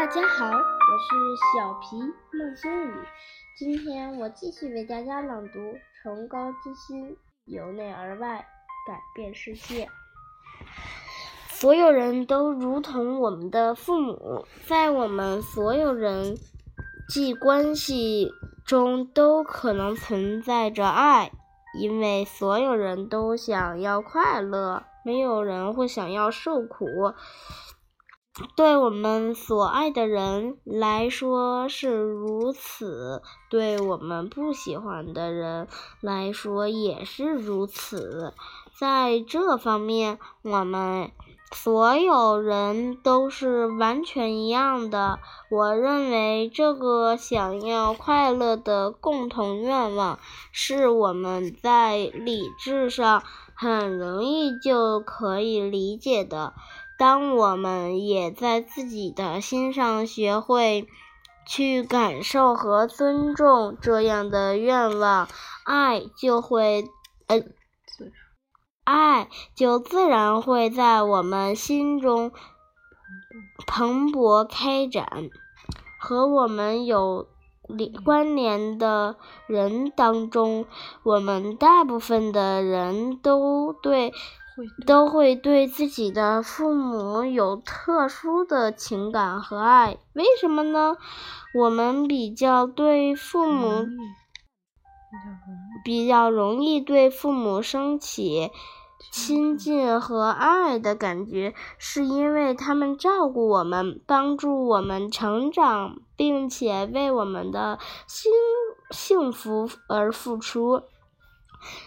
大家好，我是小皮孟星宇。今天我继续为大家朗读《崇高之心，由内而外改变世界》。所有人都如同我们的父母，在我们所有人际关系中都可能存在着爱，因为所有人都想要快乐，没有人会想要受苦。对我们所爱的人来说是如此，对我们不喜欢的人来说也是如此。在这方面，我们所有人都是完全一样的。我认为，这个想要快乐的共同愿望，是我们在理智上很容易就可以理解的。当我们也在自己的心上学会去感受和尊重这样的愿望，爱就会，呃，爱就自然会在我们心中蓬勃开展。和我们有关联的人当中，我们大部分的人都对。都会对自己的父母有特殊的情感和爱，为什么呢？我们比较对父母比较容易对父母升起亲近和爱的感觉，是因为他们照顾我们，帮助我们成长，并且为我们的幸幸福而付出。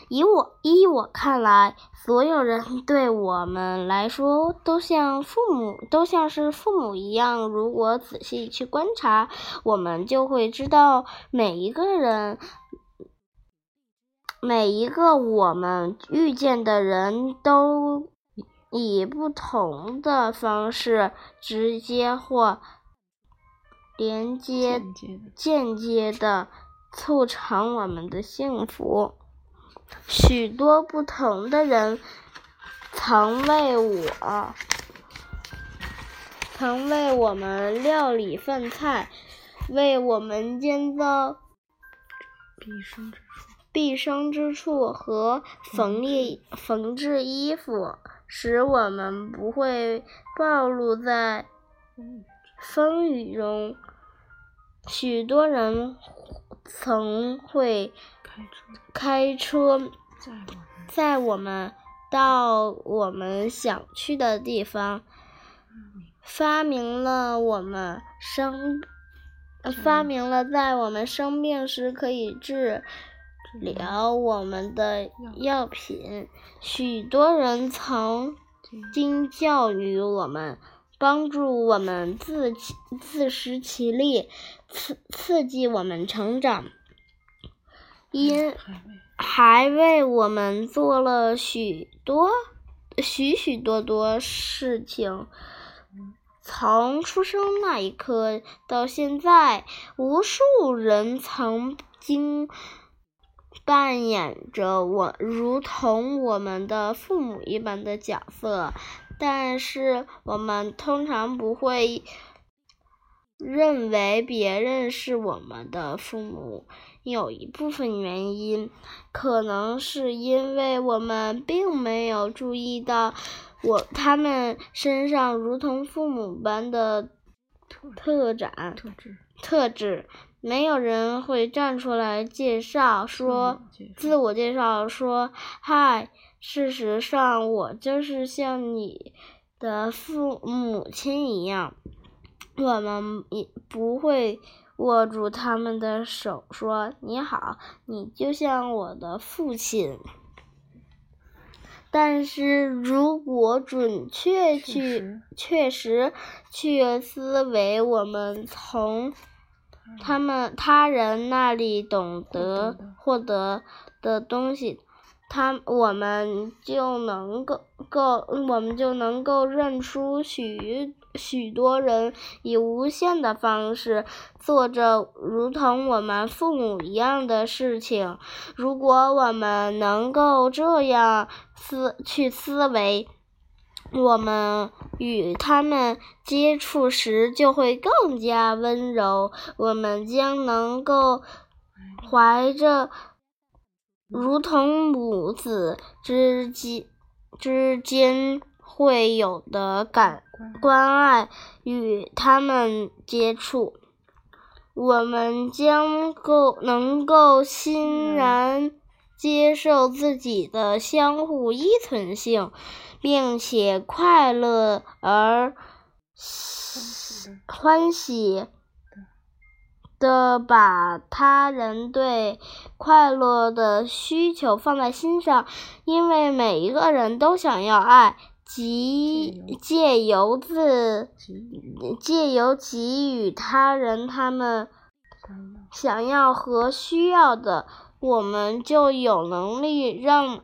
以我依我看来，所有人对我们来说都像父母，都像是父母一样。如果仔细去观察，我们就会知道，每一个人，每一个我们遇见的人都以不同的方式，直接或连接、间接的促成我们的幸福。许多不同的人曾为我，曾为我们料理饭菜，为我们建造毕生之处，毕生之处和缝立缝制衣服，使我们不会暴露在风雨中。许多人曾会。开车载我们到我们想去的地方，发明了我们生，发明了在我们生病时可以治疗我们的药品。许多人曾经教育我们，帮助我们自自食其力，刺刺激我们成长。因还为我们做了许多许许多多事情，从出生那一刻到现在，无数人曾经扮演着我如同我们的父母一般的角色，但是我们通常不会认为别人是我们的父母。有一部分原因，可能是因为我们并没有注意到我他们身上如同父母般的特展特质。特质，没有人会站出来介绍说自我介绍说嗨，事实上我就是像你的父母亲一样，我们也不会。握住他们的手，说：“你好，你就像我的父亲。”但是如果准确去、确实去思维，我们从他们他人那里懂得获得的东西，他我们就能够够，我们就能够认出许。许多人以无限的方式做着如同我们父母一样的事情。如果我们能够这样思去思维，我们与他们接触时就会更加温柔。我们将能够怀着如同母子之间之间会有的感关爱与他们接触。我们将够能够欣然接受自己的相互依存性。并且快乐而欢喜的把他人对快乐的需求放在心上，因为每一个人都想要爱，即借由自借由给予他人他们想要和需要的，我们就有能力让。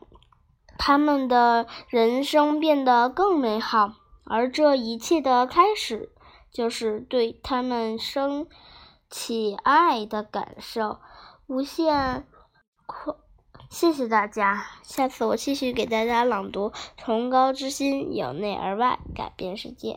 他们的人生变得更美好，而这一切的开始，就是对他们升起爱的感受，无限快。谢谢大家，下次我继续给大家朗读《崇高之心由内而外改变世界》。